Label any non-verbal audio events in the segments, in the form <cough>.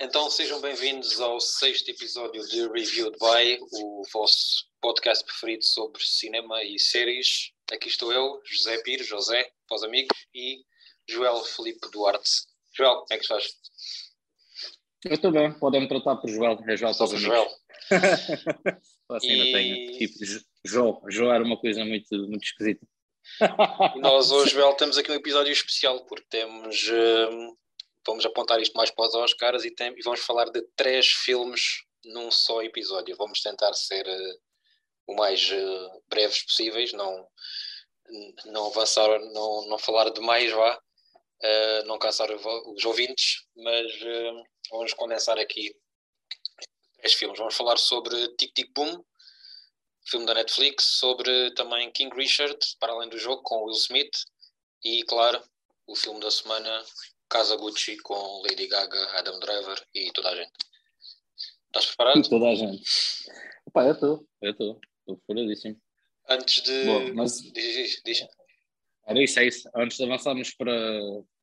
Então sejam bem-vindos ao sexto episódio de Reviewed by, o vosso podcast preferido sobre cinema e séries. Aqui estou eu, José Pires, José, para os amigos, e Joel Felipe Duarte. Joel, como é que estás? Eu estou bem, podem-me tratar por Joel, é Joel para os amigos. Joel. <laughs> assim e... não tenho, tipo, Joel, Joel era uma coisa muito, muito esquisita. Nós <laughs> hoje, Joel, temos aqui um episódio especial porque temos... Hum, vamos apontar isto mais para os Oscars e, tem, e vamos falar de três filmes num só episódio. Vamos tentar ser uh, o mais uh, breves possíveis, não, não avançar, não, não falar demais, vá, uh, não cansar os ouvintes, mas vamos condensar aqui três filmes. Vamos falar sobre Tic Tic Boom, filme da Netflix, sobre também King Richard, para além do jogo, com Will Smith, e claro, o filme da semana Casa Gucci com Lady Gaga, Adam Driver e toda a gente. Estás preparado? E toda a gente. Opa, eu estou, eu estou, estou furadíssimo. Antes de. Bom, mas... Diz, diz, diz. Era isso, é isso. Antes de avançarmos para,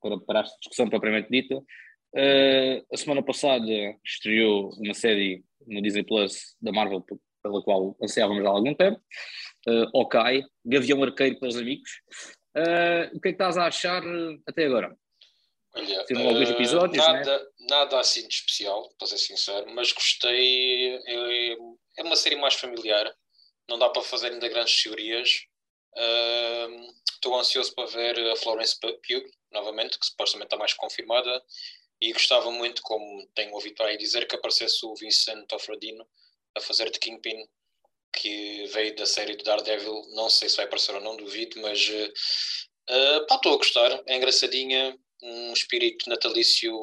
para, para esta discussão propriamente dita, uh, a semana passada estreou uma série no Disney Plus da Marvel pela qual ansiávamos há algum tempo. Uh, ok, Gavião Arqueiro para os amigos. Uh, o que é que estás a achar até agora? Olha, alguns eh, episódios, nada, né? nada assim de especial, para ser sincero, mas gostei. É, é, uma série mais familiar, não dá para fazer ainda grandes teorias. Estou uh, ansioso para ver a Florence Pugh novamente, que supostamente está mais confirmada, e gostava muito, como tenho ouvido aí dizer, que aparecesse o Vincent Ofradino a fazer de Kingpin, que veio da série do Daredevil. Não sei se vai aparecer ou não, duvido, mas uh, pá, estou a gostar. É engraçadinha, um espírito natalício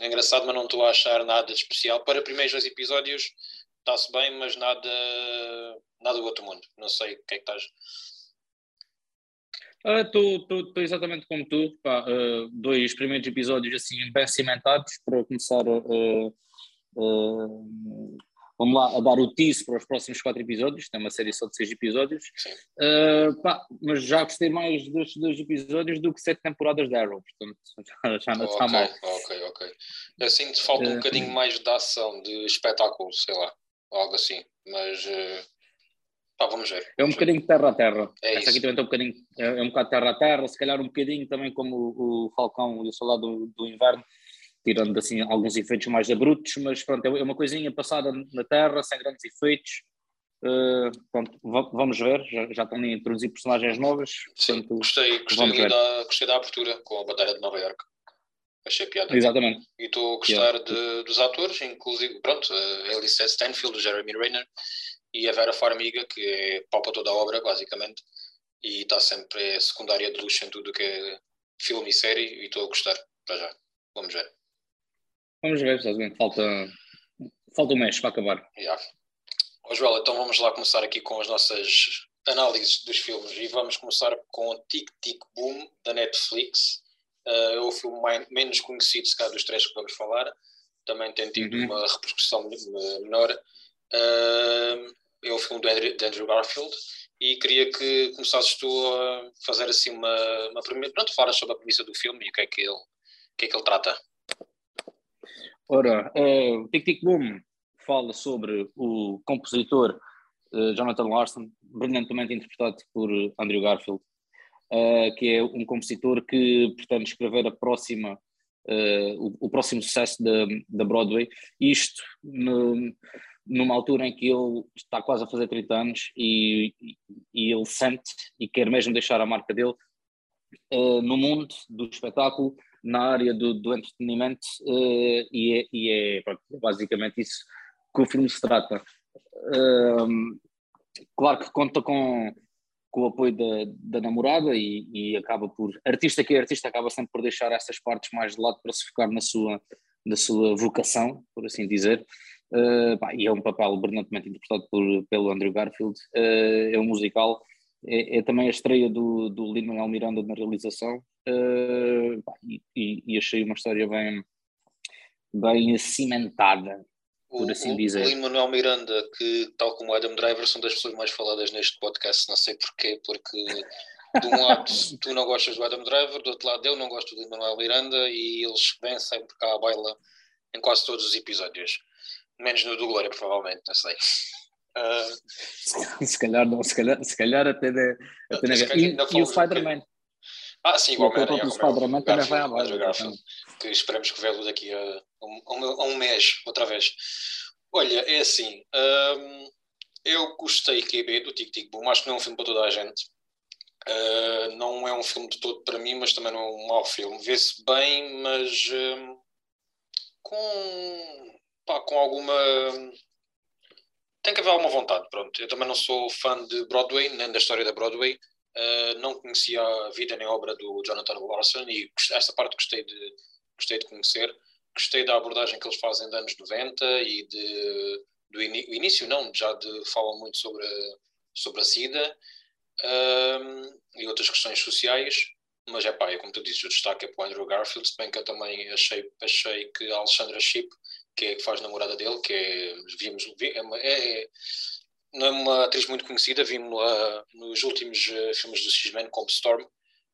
engraçado, mas não estou a achar nada de especial. Para primeiros dois episódios está-se bem, mas nada, nada do outro mundo. Não sei o que é que estás. Estou uh, exatamente como tu, pá, uh, dois primeiros episódios assim bem cimentados para começar uh, vamos lá, a dar o tease para os próximos quatro episódios, tem uma série só de seis episódios, uh, pá, mas já gostei mais destes dois episódios do que sete temporadas de Arrow, portanto <laughs> já não está okay, mal. Ok, ok. Assim te falta um uh, bocadinho mais de ação, de espetáculo, sei lá, algo assim, mas uh, pá, vamos ver. É um bocadinho terra a terra. É Esta aqui também tem um bocadinho, é, é um bocado terra a terra, se calhar um bocadinho também como o, o Falcão e o Soldado do, do Inverno, tirando assim alguns efeitos mais abruptos, mas pronto, é uma coisinha passada na Terra, sem grandes efeitos. Uh, pronto, vamos ver, já, já estão a introduzir personagens novas. Sim, portanto, gostei, gostei da, gostei da abertura com a bandeira de Nova York. Achei piada. Exatamente. E estou a gostar yeah. de, dos atores, inclusive, pronto, a Alice Stanfield, o Jeremy Renner e a Vera Farmiga, que é palpa toda a obra, basicamente, e está sempre secundária de luxo em tudo que é filme e série, e estou a gostar, para já. Vamos ver. Vamos ver, exatamente. Falta, falta um mês para acabar. Yeah. Oh, Joel, então vamos lá começar aqui com as nossas análises dos filmes e vamos começar com Tic Tic Boom da Netflix. Uh, é o filme mais, menos conhecido, se calhar, dos três que vamos falar. Também tem tido uhum. uma repercussão menor. Uh, é o filme de Andrew, Andrew Garfield e queria que começasses tu a fazer assim uma, uma primeira. Pronto, falas sobre a premissa do filme e o que é que ele, o que é que ele trata. Ora, uh, Tic Tic Boom fala sobre o compositor uh, Jonathan Larson, brilhantemente interpretado por Andrew Garfield, uh, que é um compositor que pretende escrever a próxima, o, o, próximo sucesso da, da Broadway, isto no, numa altura em que ele está quase a fazer 30 anos e, e ele sente e quer mesmo deixar a marca dele no mundo do espetáculo, na área do, do entretenimento uh, e, é, e é pronto, basicamente isso que o filme se trata. Uh, claro que conta com, com o apoio da, da namorada e, e, acaba por. Artista que é artista acaba sempre por deixar essas partes mais de lado para se focar na sua, na sua vocação, por assim dizer. Uh, pá, e é um papel brilhantemente interpretado por, pelo Andrew Garfield. Uh, é um musical é, é, também a estreia do, do Lin-Manuel Miranda na realização uh, e, e, achei uma história bem, bem cimentada, por o, assim dizer. O Lin-Manuel Miranda, que tal como o Adam Driver, são das pessoas mais faladas neste podcast, não sei porquê, porque de um lado tu não gostas do Adam Driver, do outro lado eu não gosto do Lin-Manuel Miranda e eles vêm sempre cá à baila em quase todos os episódios. Menos no do Glória, provavelmente, não sei. Uh... Se calhar não, se calhar, se calhar até, de, até e, e o Spider-Man. Ah, sim, igual o Spider-Man também vai abaixo. Que esperamos que vê-lo daqui a um, a um, mês, outra vez. Olha, é assim, um, eu gostei QB do Tic Tic Boom, acho que não é um filme para toda a gente. Uh, não é um filme de todo para mim, mas também não é um mau filme. Vê-se bem, mas uh, com, pá, com alguma. Tem que haver alguma vontade, pronto. Eu também não sou fã de Broadway, nem da história da Broadway. Uh, não conhecia a vida nem a obra do Jonathan Larson e essa parte gostei de, gostei de conhecer. Gostei da abordagem que eles fazem de anos 90 e de, do início, não, já de, falam muito sobre, sobre a SIDA e outras questões sociais, mas é pá, é como tu dizes, o destaque é para o Andrew Garfield, se bem que eu também achei, achei que a Alexandra Shipp, que é que faz namorada dele, que é, vimos, é, é, não é uma atriz muito conhecida, vimos-la nos últimos uh, filmes do X-Men como Storm,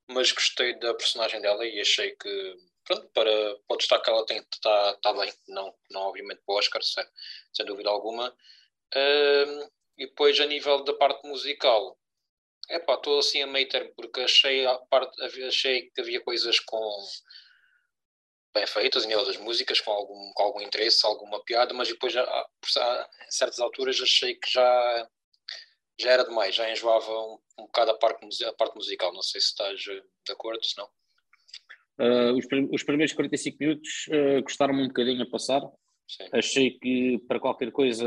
mas gostei da personagem dela e achei que, pronto, para, para o que ela tem, está tá bem, não, não obviamente para o Oscar, sem, sem dúvida alguma. Uh, e depois, a nível da parte musical, é pá, estou assim a meio termo, porque achei, a parte, achei que havia coisas com bem feitas em das músicas, com algum, com algum interesse, alguma piada, mas depois, a, a, a certas alturas, achei que já, já era demais, já enjoava um, um bocado a parte, a parte musical. Não sei se estás eh, de acordo, se não. Uh, os, os, primeiros 45 minutos uh, gostaram-me um bocadinho a passar. Sim. Achei que para qualquer coisa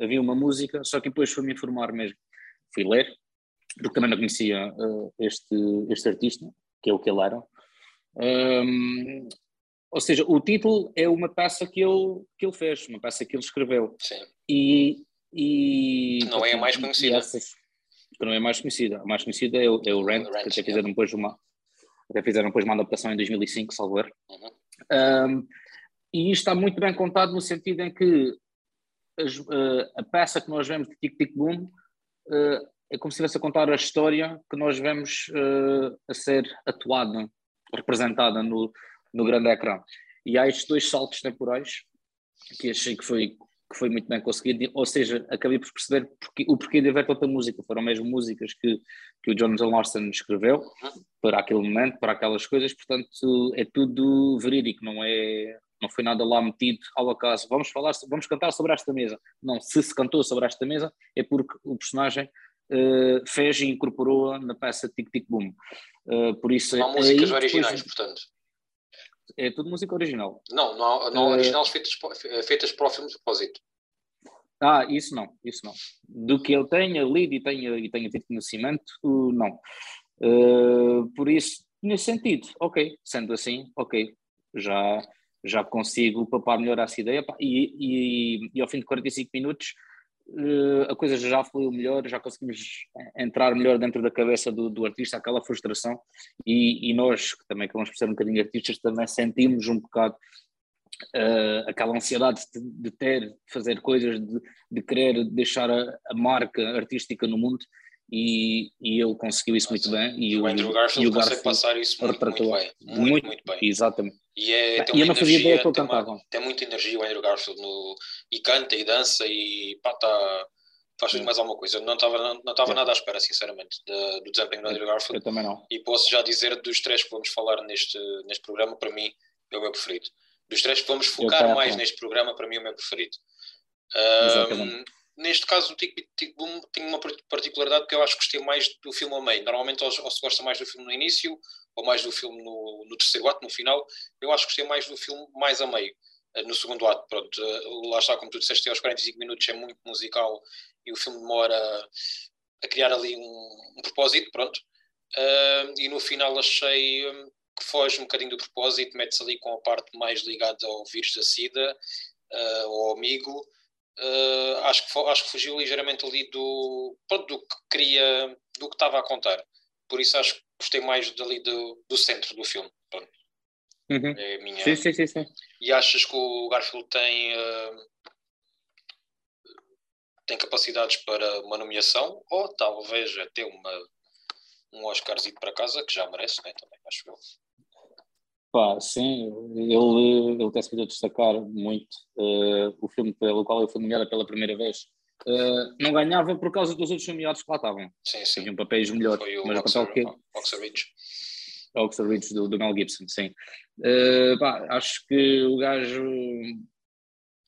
havia uma música, só que depois fui-me informar mesmo. Fui ler, porque também não conhecia uh, este, este artista, que é o que ele era. Um, ou seja, o título é uma peça que ele, que ele fez, uma peça que ele escreveu. Sim. E, e não é a mais conhecida. Essas, que não é a mais conhecida. A mais conhecida é o, é o Rent, Rent que até fizeram, depois uma, até fizeram depois uma adaptação em 2005, salvo erro. Uhum. Um, e isto está muito bem contado no sentido em que as, uh, a peça que nós vemos de Tic Tic Boom uh, é como se estivesse a contar a história que nós vemos uh, a ser atuada, representada no, no grande ecrã. E há estes dois saltos temporais que achei que foi, que foi muito bem conseguido, ou seja, acabei por perceber porque, o porquê de haver tanta música. Foram mesmo músicas que, que o Jonathan Larson escreveu para aquele momento, para aquelas coisas, portanto é tudo verídico, não é não foi nada lá metido ao acaso. Vamos falar, vamos cantar sobre esta mesa. Não, se se cantou sobre esta mesa é porque o personagem uh, fez e incorporou na peça Tic Tic Boom. Uh, por isso, não há músicas aí, originais, depois, portanto. É tudo música original. Não, não há, não uh, originais feitas, feitas para o filme de propósito. Ah, isso não, isso não. Do que ele tenha lido e tenha, e tenha tido conhecimento, não. Uh, por isso, nesse sentido, ok, sendo assim, ok, já, já consigo papar melhor essa ideia e, e, e ao fim de 45 minutos a coisa já fluiu melhor, já conseguimos entrar melhor dentro da cabeça do, do artista, aquela frustração, e, e nós, que também por ser um bocadinho artistas, também sentimos um bocado uh, aquela ansiedade de, de, ter, de fazer coisas, de, de querer deixar a, a marca artística no mundo, e, e ele conseguiu isso muito bem. E o, Andrew Garfield, o Garfield consegue passar isso muito, muito bem. Muito, muito, muito, bem. Exatamente. E, é, e eu não fazia ideia que ele cantava. Tem muita energia o Andrew Garfield no, e canta e dança e pá, tá, faz mais alguma coisa. Não estava não, não tava nada à espera, sinceramente, de, do desempenho do Andrew Garfield. Eu também não. E posso já dizer dos três que vamos falar neste, neste programa, para mim, é o meu preferido. Dos três que vamos focar mais neste programa, para mim, é o meu preferido. Um, neste caso o Tic Tic Boom tem uma particularidade que eu acho que gostei mais do filme ao meio. Normalmente ou, ou se gosta mais do filme no início ou mais do filme no, no, terceiro ato, no final. Eu acho que gostei mais do filme mais a meio. Eh, no segundo ato, pronto, eh, lá está, como tu disseste, aos 45 minutos é muito musical e o filme demora a criar ali um, um propósito, pronto. Uh, e no final achei hum, que foge um bocadinho do propósito, mete-se ali com a parte mais ligada ao vírus da SIDA, uh, ao amigo, uh, acho, que, acho que fugiu ligeiramente ali do, do que queria, do que estava a contar. Por isso acho que gostei mais dali do, do centro do filme. Uhum. É minha... sim, sim, sim, sim, E achas que o Garfield tem, uh, tem capacidades para uma nomeação ou talvez até uma, um Oscarzinho para casa, que já merece, né? também acho eu. Pá, sim, ele, ele tem sido a destacar muito uh, o filme pelo qual ele foi nomeado pela primeira vez. Uh, não ganhava por causa dos outros nomeados que lá estavam. Sim, sim. Tinham papéis melhores. Foi o mas o papel que Oxford Ridge. Oxford Ridge do, do Mel Gibson, sim. Uh, pá, acho que o gajo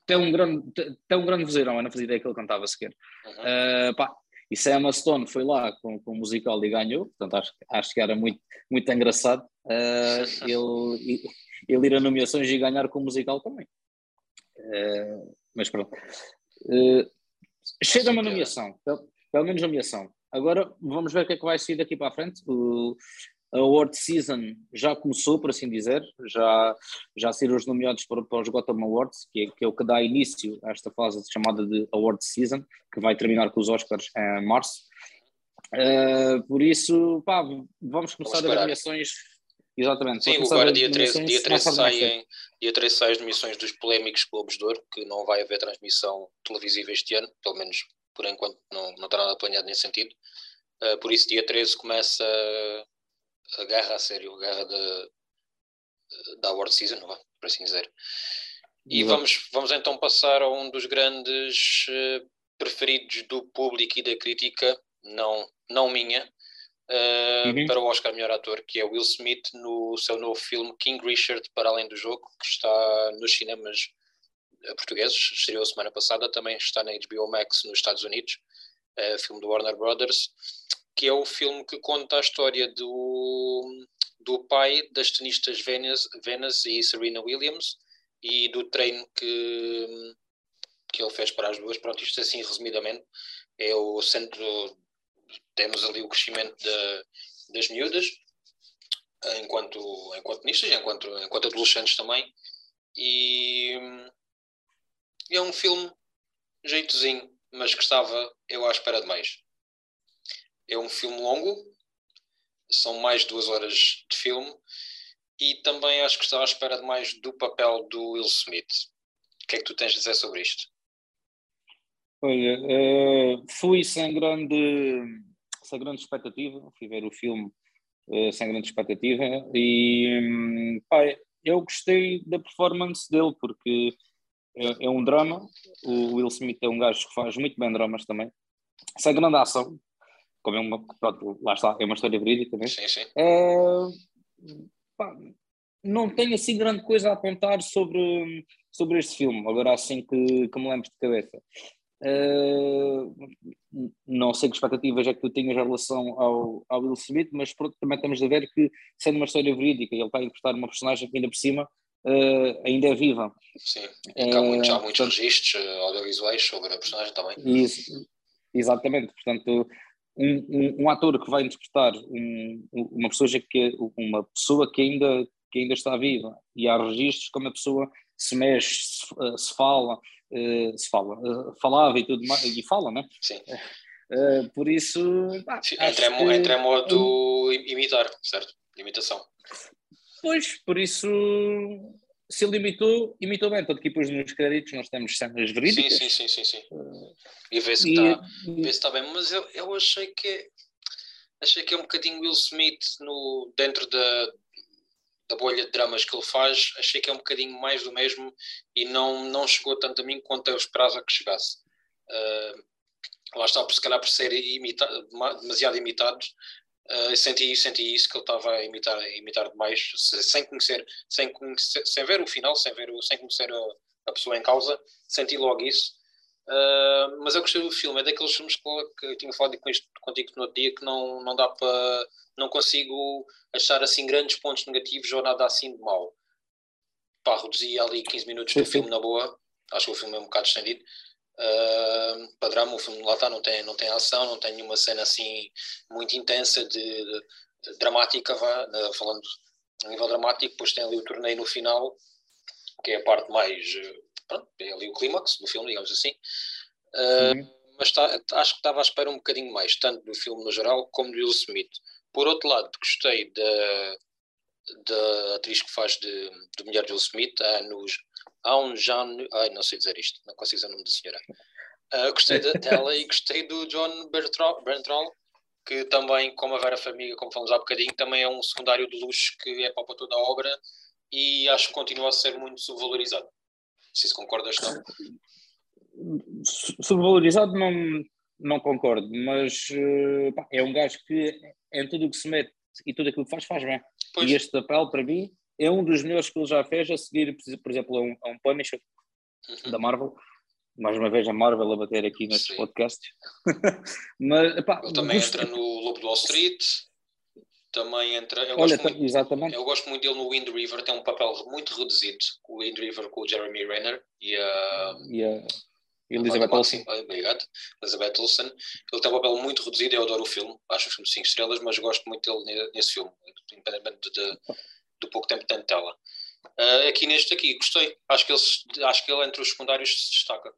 tem um grande, tem um grande vozeirão, eu não fazia ideia que ele cantava sequer. Uhum. Uh, pá, e Sam Stone foi lá com, com o musical e ganhou, portanto acho, acho que era muito, muito engraçado uh, ele, ele ir a nomeações e ganhar com o musical também. Uh, mas pronto. Uh, chega uma nomeação, pelo, pelo menos nomeação. Agora vamos ver o que é que vai sair daqui para a frente. O, a award season já começou, por assim dizer, já, já saíram os nomeados para, para os Gotham Awards, que é, que é o que dá início a esta fase chamada de award season, que vai terminar com os Oscars em março. Uh, por isso, pá, vamos começar vamos as nomeações. Exatamente. Sim, agora dia 13, dia 13 saem, dia 13 sai as nomeações dos polémicos Globos de Ouro, que não vai haver transmissão televisiva este ano, pelo menos por enquanto não, não está nada planeado nesse sentido. Uh, por isso, dia 13 começa a guerra a sério, a guerra da, da Award Season, por assim dizer. E vamos, vamos então passar a um dos grandes uh, preferidos do público e da crítica, não, não minha, uh, uhum. para o Oscar Melhor Ator, que é Will Smith no seu novo filme King Richard Para Além do Jogo, que está nos cinemas eh, portugueses, estreou semana passada, também está na HBO Max nos Estados Unidos, uh, filme do Warner Brothers que é o filme que conta a história do, do pai das tenistas Venus, Venus e Serena Williams e do treino que, que ele fez para as duas. Pronto, isto assim resumidamente é o centro. Temos ali o crescimento de, das miúdas enquanto, enquanto tenistas, enquanto, enquanto adolescentes também. E é um filme jeitozinho, mas que estava eu à espera de mais. É um filme longo, são mais duas horas de filme, e também acho que estava à espera de mais do papel do Will Smith. O que é que tu tens a dizer sobre isto? Olha, uh, fui sem grande, sem grande expectativa, fui ver o filme uh, sem grande expectativa e um, pai, eu gostei da performance dele porque é, é, um drama, o Will Smith é um gajo que faz muito bem dramas também, sem grande ação, como é uma, pronto, lá está, é uma história verídica, né? Sim, sim. É, pá, não tenho assim grande coisa a apontar sobre, sobre este filme, agora assim que, que me lembro de cabeça. Uh, não sei que expectativas é que tu tinhas em relação ao, ao Will Smith, mas pronto, também temos a ver que, sendo uma história verídica, ele está a interpretar uma personagem que ainda por cima uh, ainda é viva. Sim, e há muitos, há muitos portanto, registros audiovisuais sobre a personagem também. Isso, exatamente, portanto, um, um, um, ator que vai interpretar um, uma, pessoa que, uma pessoa que ainda, que ainda está viva e há registros como a pessoa se mexe, se, eh, se fala, uh, se fala, uh, falava e tudo mais, e fala, né? Sim. Uh, por isso. Ah, entre, que, entre modo imitar, certo? Imitação. Pois, por isso se ele imitou, imitou bem, tanto que depois nos créditos nós temos cenas verídicas. Sim, sim, sim, sim. sim. Uh, e vê se está tá bem, mas eu, eu achei que achei que é um bocadinho Will Smith no, dentro da, da bolha de dramas que ele faz, achei que é um bocadinho mais do mesmo e não, não chegou tanto a mim quanto eu esperava que chegasse. Uh, lá está, por se calhar por ser imita, demasiado imitado, Uh, senti, senti isso que ele estava a imitar, a imitar demais, sem conhecer, sem conhecer, sem ver o final, sem ver, sem conhecer a, a pessoa em causa, senti logo isso. Uh, mas eu gostei do filme, é daqueles filmes que, que eu tinha falado com isto, contigo no outro dia que não, não dá para, não consigo achar assim grandes pontos negativos ou nada assim de mal. Pá, reduzi ali 15 minutos do filme na boa, acho que o filme é um bocado estendido, Uh, para drama, o filme lá está, não tem, não tem ação, não tem nenhuma cena assim muito intensa de, de, de dramática, vá, falando a nível dramático, depois tem ali o torneio no final, que é a parte mais pronto, é ali o clímax do filme, digamos assim. Uh, uhum. Mas tá, acho que estava à espera um bocadinho mais, tanto do filme no geral como do Will Smith. Por outro lado, gostei da, da atriz que faz de, de mulher de Will Smith, a nos há um Jean. Ai, não sei dizer isto, não consigo dizer o nome da senhora. Uh, gostei dela e gostei do John Bertrand, que também, como a Vera Família, como falamos há bocadinho, também é um secundário de luxo que é para toda a obra e acho que continua a ser muito subvalorizado. Se isso concordas, não? Subvalorizado não, não concordo, mas pá, é um gajo que em tudo o que se mete e tudo aquilo que faz, faz bem. Pois. E este papel, para mim, é um dos melhores que ele já fez a seguir, por exemplo, a um, a um Punisher uhum. da Marvel. Mais uma vez a Marvel a bater aqui nestes Sim. podcasts. <laughs> mas, epá, ele também gosto... entra no Lobo do Wall Street. Também entra. Eu Olha, gosto muito, exatamente. Eu gosto muito dele no Wind River, tem um papel muito reduzido. O Wind River com o Jeremy Renner e a. E a... Elizabeth Olsen. Obrigado. Elizabeth Olsen. Ele tem um papel muito reduzido, eu adoro o filme, acho o filme 5 estrelas, mas gosto muito dele nesse filme, independentemente de, do pouco tempo que tem de tela. Uh, aqui neste aqui, gostei. Acho que, ele, acho que ele entre os secundários se destaca.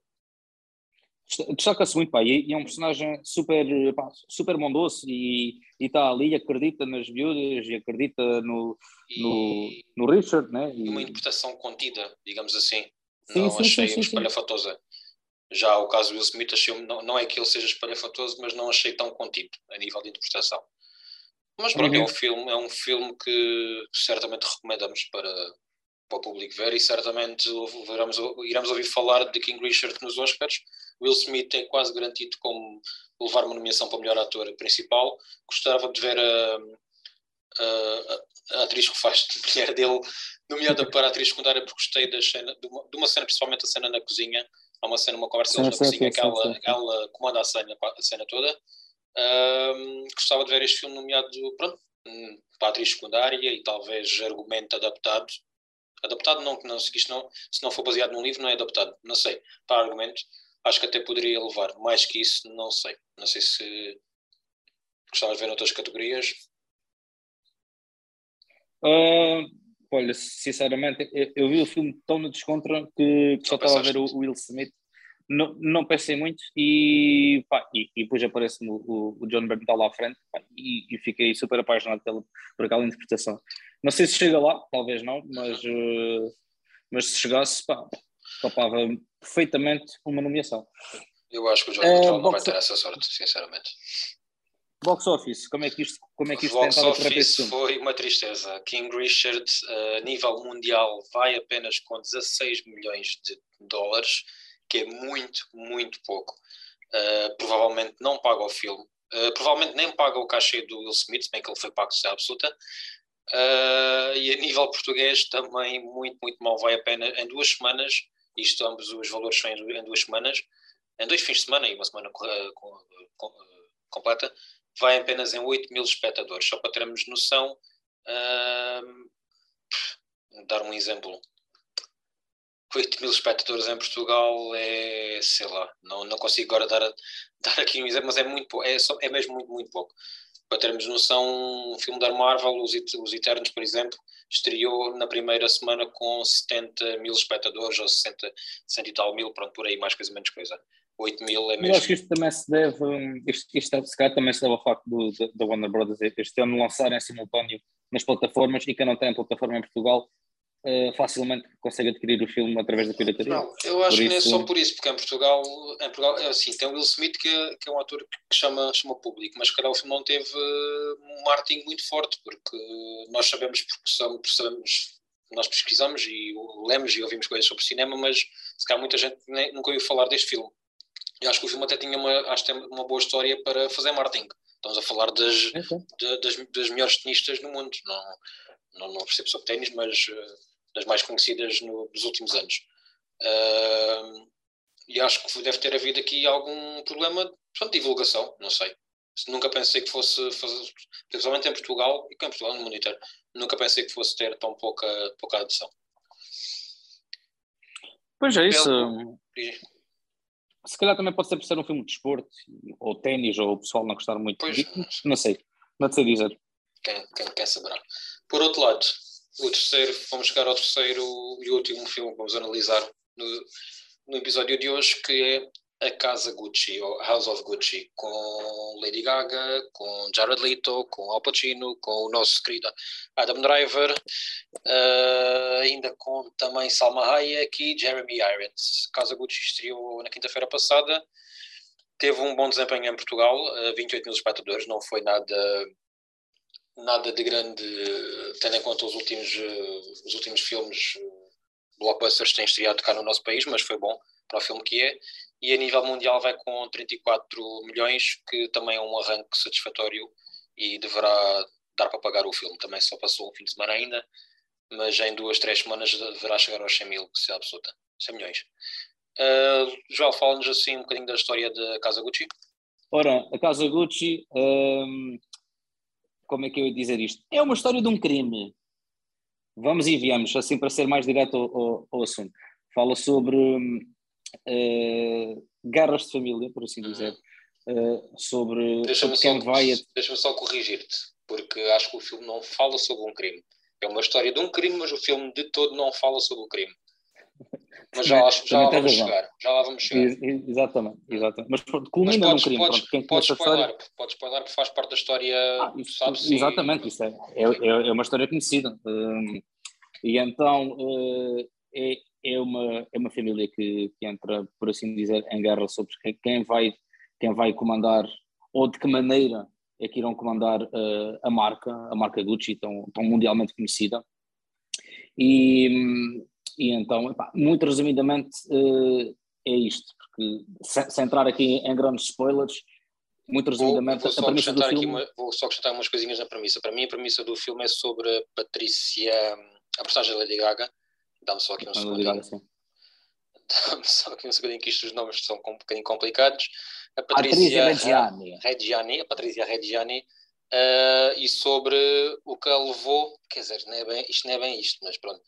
Destaca-se muito, pá, e é um personagem super, pá, super bondoso e está ali, acredita nas viúvas e acredita no, e, no, no Richard, né? E uma interpretação contida, digamos assim. Sim, não sim, achei sim, espalhafatosa. Já o caso do Will Smith, achei, não, não é que ele seja espalhafatoso, mas não achei tão contido a nível de interpretação. Mas pronto, uhum. é um filme, é um filme que certamente recomendamos para, para o público ver e certamente veremos, iremos ouvir falar de King Richard nos Oscars. Will Smith é quase garantido como levar uma nomeação para o melhor ator principal. Gostava de ver a, a, a atriz que faz de mulher dele nomeada para atriz secundária porque gostei da cena, de, uma, de uma cena, principalmente a cena na cozinha. Há uma cena, uma conversa sim, na sim, cozinha sim, que ela, ela comanda a cena, a cena toda gostava de ver este filme nomeado pronto, hum, para atriz secundária e talvez argumento adaptado. Adaptado não, não, se, isto não, se não for baseado num livro, não é adaptado. Não sei. Para argumento, acho que até poderia levar. Mais que isso, não sei. Não sei se gostava de ver noutras categorias. Uh, olha, sinceramente, eu, eu, vi o filme tão no descontra que, que só estava a ver o, o Will Smith não, não pensei muito e, pá, e, e depois aparece-me o, o, John Bernthal lá à frente pá, e, e, fiquei super apaixonado pela, por aquela interpretação. Não sei se chega lá, talvez não, mas, uh, mas se chegasse, pá, topava perfeitamente uma nomeação. Eu acho que o John Bernthal uh, não vai ter essa sorte, sinceramente. Box Office, como é que isto, como é que isto Box Office foi uma tristeza. King Richard, a uh, nível mundial, vai apenas com 16 milhões de dólares que é muito, muito pouco. Uh, provavelmente não paga o filme, uh, provavelmente nem paga o cachê do Will Smith, bem que ele foi pago se absoluta. Uh, e a nível português também muito, muito mal. Vai a pena em duas semanas, isto ambos os valores são em duas semanas, em dois fins de semana e uma semana com, com, completa, vai apenas em 8 mil espectadores. Só para termos noção, dar um exemplo, 8 mil espectadores em Portugal é, sei lá, não, não consigo agora dar, <laughs> dar aqui um exemplo, mas é muito pouco, é, só, é mesmo muito, muito pouco. Para termos noção, um filme da Marvel, Os, Os Eternos, por exemplo, estreou na primeira semana com 70 mil espectadores, ou 60, 60 e tal mil, pronto, por aí, mais coisa, menos coisa. 8 mil é mesmo. Eu acho que isto também se deve, isto, isto se calhar também se deve ao facto da Warner Brothers este ano lançar em simultâneo nas plataformas e quem não tem plataforma em Portugal uh, facilmente consegue adquirir o filme através da pirataria. Não, eu acho por que não é só por isso, porque em Portugal, em Portugal é assim, tem o Will Smith que é, que é um ator que chama, chama público, mas calhar o filme não teve uh, um marketing muito forte, porque nós sabemos, porque sabemos nós pesquisamos e lemos e ouvimos coisas sobre cinema, mas se calhar muita gente nem, nunca ouviu falar deste filme. Eu acho que o filme até tinha uma, acho que tem uma boa história para fazer marketing. Estamos a falar das, de, das, das melhores tenistas no mundo. Não, não, não percebo sobre ténis, mas uh, das mais conhecidas no, nos últimos anos. Uh, e acho que deve ter havido aqui algum problema de divulgação, não sei. Nunca pensei que fosse, fazer, principalmente em Portugal, e que em Portugal, no mundo inteiro, nunca pensei que fosse ter tão pouca, pouca adesão. Pois é, isso. Se calhar também pode ser por ser um filme de desporto, ou ténis, ou o pessoal não gostar muito. Pois, não sei, não sei dizer. Quem, quem, quem saberá. Por outro lado, o terceiro, vamos chegar ao terceiro e último filme que vamos analisar no, no episódio de hoje, que é A Casa Gucci, ou House of Gucci, com Lady Gaga, com Jared Leto, com Al Pacino, com o nosso querido Adam Driver, uh, ainda com também Salma Hayek e Jeremy Irons. Casa Gucci estreou na quinta-feira passada, teve um bom desempenho em Portugal, uh, 28 mil espectadores, não foi nada nada de grande, tendo em conta os últimos, os últimos filmes blockbusters que têm estreado cá no nosso país, mas foi bom para o filme que é. E a nível mundial vai com 34 milhões, que também é um arranque satisfatório e deverá dar para pagar o filme. Também só passou um fim de semana ainda, mas em duas, três semanas deverá chegar aos 100 mil, se é absoluta. 100 milhões. Uh, João, fala-nos assim um bocadinho da história da Casa Gucci. Ora, a Casa Gucci, um, como é que eu ia dizer isto? É uma história de um crime. Vamos e viemos, assim para ser mais direto ao, ao, ao assunto. Fala sobre uh, guerras de família, por assim dizer. Uh, sobre, deixa-me quem só, vai. Deixa-me só corrigir-te, porque acho que o filme não fala sobre um crime. É uma história de um crime, mas o filme de todo não fala sobre o crime. <laughs> Mas já, lá, já lá vamos chegar. Já lá vamos chegar. exatamente, exatamente. Mas pronto, culmina num crime. Podes, pronto, quem podes spoiler, história... podes spoiler porque faz parte da história, ah, isso, sabe Exatamente, isso é, é, é, é, uma história conhecida. Um, e então uh, é, é, uma, é uma família que, que entra, por assim dizer, em guerra sobre quem vai, quem vai comandar ou de que maneira é que irão comandar uh, a marca, a marca Gucci, tão, tão mundialmente conhecida. E, e então, epá, muito resumidamente, uh, é isto, porque sem, sem, entrar aqui em grandes spoilers, muito resumidamente, vou, vou a premissa do filme... Uma, vou só acrescentar umas coisinhas na premissa. Para mim, a premissa do filme é sobre a Patrícia, a personagem da Lady Gaga. Dá-me só aqui um segundo. Dá-me só aqui um segundinho que isto os nomes são um bocadinho complicados. A Patrícia, Reggiani. Reggiani, a Patrícia Reggiani, uh, e sobre o que a levou, quer dizer, não é bem, isto não é bem isto, mas pronto,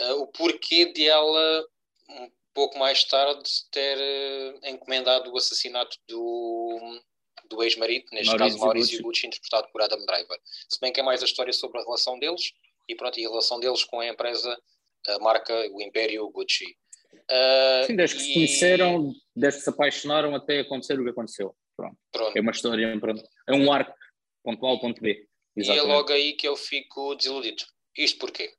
uh, o porquê de ela, um pouco mais tarde, ter uh, encomendado o assassinato do, do ex-marido, neste Maurizio caso Maurizio Gucci. interpretado por Adam Driver. Se bem que é mais a história sobre a relação deles e pronto, e a relação deles com a empresa, a marca, o Império Gucci. Uh, Sim, desde que e... se conheceram, desde que se apaixonaram até acontecer o que aconteceu. Pronto. pronto. É uma história, pronto. é um arco, ponto A ponto B. Exatamente. E é logo aí que eu fico desiludido. Isto porquê?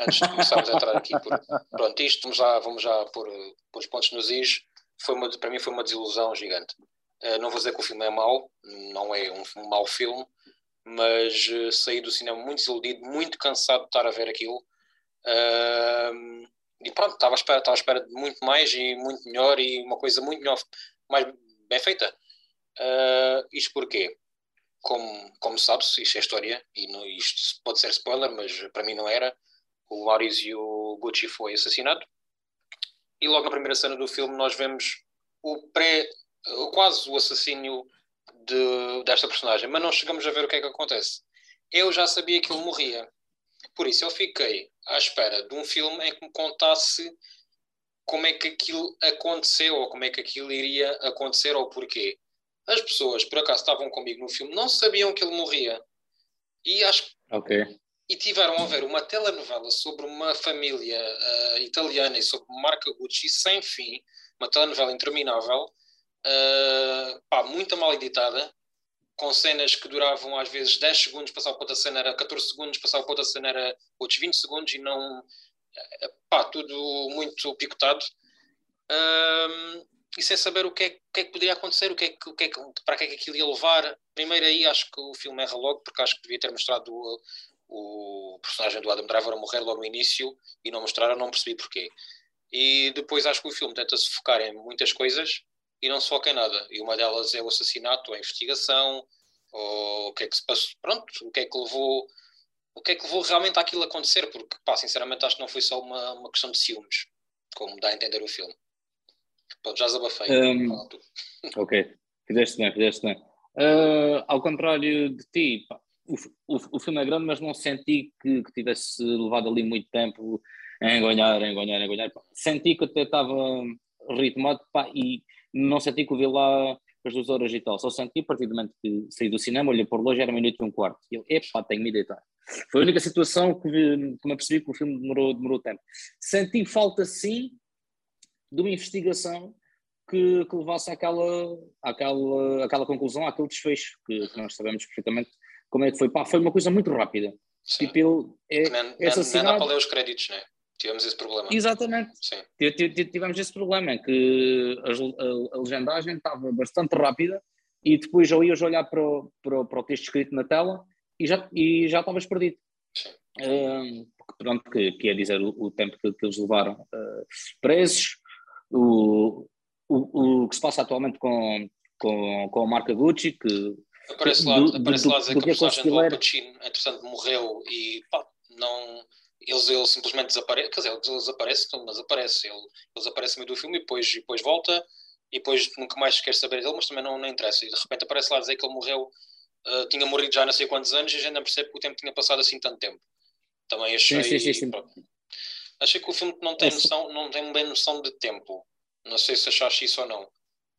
antes de começarmos a entrar aqui. Por, pronto, isto vamos já, vamos já pôr, pôr os pontos nos is. Foi uma, para mim foi uma desilusão gigante. Uh, não vou dizer que o filme é mau, não é um, um mau filme, mas uh, saí do cinema muito desiludido, muito cansado de estar a ver aquilo. Uh, e pronto, estava à, espera, estava à espera de muito mais e muito melhor e uma coisa muito melhor, mais bem feita. Uh, isto porquê? Como, como sabes, isto é história e não, isto pode ser spoiler, mas para mim não era o Maurizio Gucci foi assassinado. E logo na primeira cena do filme nós vemos o pré, quase o assassínio de, desta personagem, mas não chegamos a ver o que é que acontece. Eu já sabia que ele morria. Por isso eu fiquei à espera de um filme em que me contasse como é que aquilo aconteceu, ou como é que aquilo iria acontecer, ou porquê. As pessoas, por acaso, estavam comigo no filme, não sabiam que ele morria. E acho okay e tiveram a ver uma telenovela sobre uma família uh, italiana e sobre marca Gucci sem fim, uma telenovela interminável, uh, pá, muito mal editada, com cenas que duravam às vezes 10 segundos, passava para outra cena era 14 segundos, passava para outra cena era outros 20 segundos e não. Eh, pá, tudo muito picotado. Um, e sem saber o que, é, o que, é, que poderia acontecer, o que é que, o que, é que para que é que aquilo ia levar. Primeiro aí acho que o filme erra logo, porque acho que devia ter mostrado o personagem do Adam Driver a morrer logo no início e não mostraram, não percebi porquê. E depois acho que o filme tenta se focar em muitas coisas e não se foca em nada. E uma delas é o assassinato, a investigação, ou o que é que se passou, pronto, o que é que levou, o que é que levou realmente àquilo acontecer, porque pá, sinceramente acho que não foi só uma, uma questão de ciúmes, como dá a entender o filme. Pronto, já desabafei. Um, <laughs> ok, fizeste bem, fizeste bem. Uh, ao contrário de ti, pá, o, o, o, filme é grande, mas não senti que, que, tivesse levado ali muito tempo a engonhar, a engonhar, a engonhar. Senti que até estava ritmado pá, e não senti que o vi lá as duas horas e tal. Só senti a partir do momento que saí do cinema, olhei por longe, era minuto e um quarto. E eu, epá, tenho me deitar. Foi a única situação que, que me apercebi que o filme demorou, demorou tempo. Senti falta, sim, de uma investigação que, que levasse àquela, àquela, àquela conclusão, àquele desfecho, que, que nós sabemos perfeitamente como é que foi? Pá, foi uma coisa muito rápida. Sim. Tipo, ele é, nem, essa nem, nem dá para ler os créditos, né? Tivemos esse problema. Exatamente. Sim. Tivemos esse problema, em que a, a, a, legendagem estava bastante rápida e depois ao ias olhar para o, para, o, para o texto escrito na tela e já, e já estavas perdido. Uh, pronto, que, que é dizer o, o tempo que, que, eles levaram uh, presos, o, o, o que se passa atualmente com, com, com a marca Gucci, que aparece lá, do, aparece do, lá dizer do, que a personagem do Al Pacino, entretanto, morreu e pá, não, eles, ele simplesmente desaparece, quer dizer, ele desaparece, mas aparece, ele, ele desaparece no meio do filme e depois, e depois volta e depois nunca mais quer saber dele, mas também não, não interessa. E de repente aparece lá dizer que ele morreu, uh, tinha morrido já não sei quantos anos e a gente não percebe que o tempo tinha passado assim tanto tempo. Também achei. Sim, sim, sim, achei que o filme não tem noção, não tem bem noção de tempo. Não sei se achaste isso ou não.